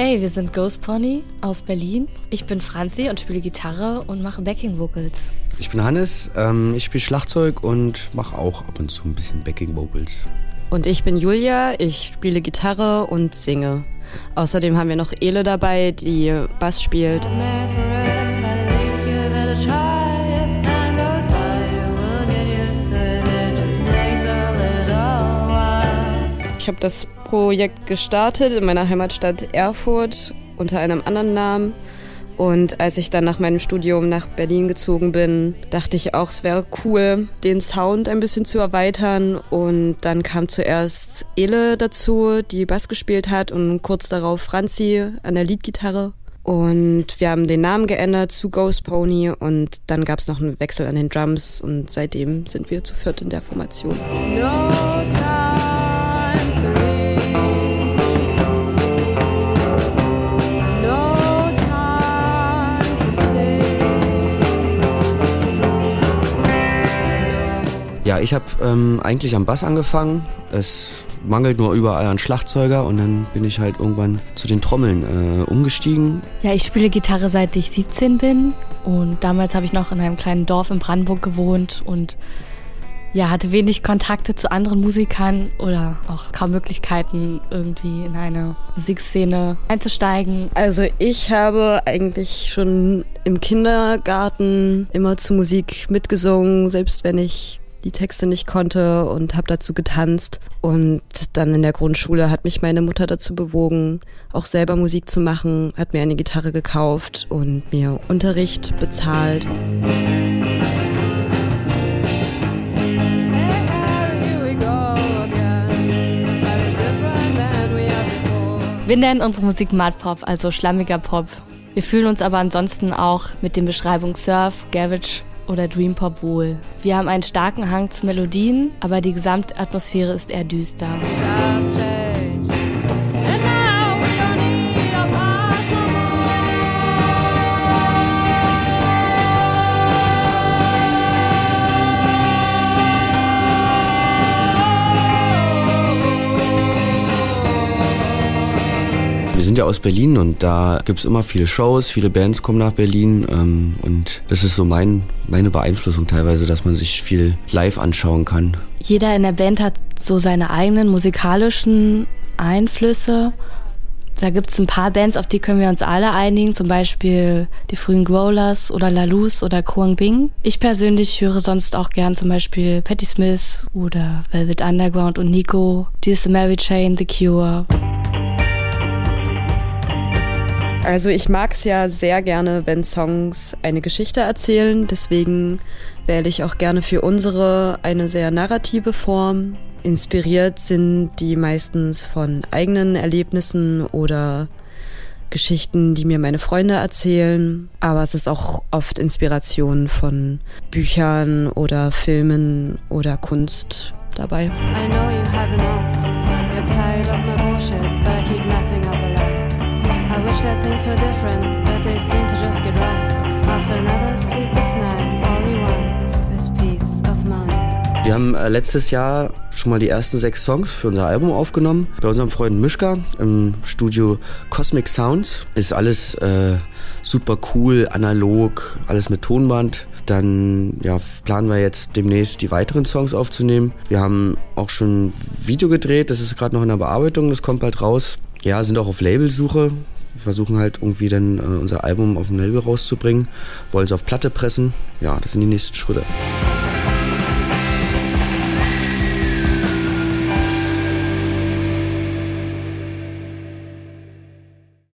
Hey, wir sind Ghost Pony aus Berlin. Ich bin Franzi und spiele Gitarre und mache Backing Vocals. Ich bin Hannes, ähm, ich spiele Schlagzeug und mache auch ab und zu ein bisschen Backing Vocals. Und ich bin Julia, ich spiele Gitarre und singe. Außerdem haben wir noch Ele dabei, die Bass spielt. Ich habe das Projekt gestartet in meiner Heimatstadt Erfurt unter einem anderen Namen. Und als ich dann nach meinem Studium nach Berlin gezogen bin, dachte ich auch, es wäre cool, den Sound ein bisschen zu erweitern. Und dann kam zuerst Ele dazu, die Bass gespielt hat und kurz darauf Franzi an der Leadgitarre. Und wir haben den Namen geändert zu Ghost Pony und dann gab es noch einen Wechsel an den Drums und seitdem sind wir zu viert in der Formation. No Ja, ich habe ähm, eigentlich am Bass angefangen. Es mangelt nur überall an Schlagzeuger und dann bin ich halt irgendwann zu den Trommeln äh, umgestiegen. Ja, ich spiele Gitarre seit ich 17 bin und damals habe ich noch in einem kleinen Dorf in Brandenburg gewohnt und ja, hatte wenig Kontakte zu anderen Musikern oder auch kaum Möglichkeiten, irgendwie in eine Musikszene einzusteigen. Also ich habe eigentlich schon im Kindergarten immer zu Musik mitgesungen, selbst wenn ich die Texte nicht konnte und habe dazu getanzt. Und dann in der Grundschule hat mich meine Mutter dazu bewogen, auch selber Musik zu machen, hat mir eine Gitarre gekauft und mir Unterricht bezahlt. Wir nennen unsere Musik Mud Pop, also schlammiger Pop. Wir fühlen uns aber ansonsten auch mit den Beschreibungen Surf, Garage oder Dream Pop wohl. Wir haben einen starken Hang zu Melodien, aber die Gesamtatmosphäre ist eher düster. Sind ja aus Berlin und da gibt es immer viele Shows, viele Bands kommen nach Berlin ähm, und das ist so mein, meine Beeinflussung teilweise, dass man sich viel live anschauen kann. Jeder in der Band hat so seine eigenen musikalischen Einflüsse. Da gibt es ein paar Bands, auf die können wir uns alle einigen, zum Beispiel die frühen Growlers oder Lalus oder Kruang Bing. Ich persönlich höre sonst auch gern zum Beispiel Patti Smith oder Velvet Underground und Nico, Dear Mary Chain, The Cure. Also ich mag es ja sehr gerne, wenn Songs eine Geschichte erzählen. Deswegen wähle ich auch gerne für unsere eine sehr narrative Form. Inspiriert sind die meistens von eigenen Erlebnissen oder Geschichten, die mir meine Freunde erzählen. Aber es ist auch oft Inspiration von Büchern oder Filmen oder Kunst dabei. I know you have enough. You're tired of my bullshit, but I keep messing up a lot. Wish that things were different, but they seem to just get rough. After another sleepless night, all you want is peace of mind. Wir haben äh, letztes Jahr schon mal die ersten sechs Songs für unser Album aufgenommen. Bei unserem Freund Mischka im Studio Cosmic Sounds. Ist alles äh, super cool, analog, alles mit Tonband. Dann ja, planen wir jetzt demnächst die weiteren Songs aufzunehmen. Wir haben auch schon ein Video gedreht, das ist gerade noch in der Bearbeitung, das kommt bald raus. Ja, sind auch auf Labelsuche. Wir versuchen halt irgendwie dann äh, unser Album auf dem Label rauszubringen, wollen es auf Platte pressen. Ja, das sind die nächsten Schritte.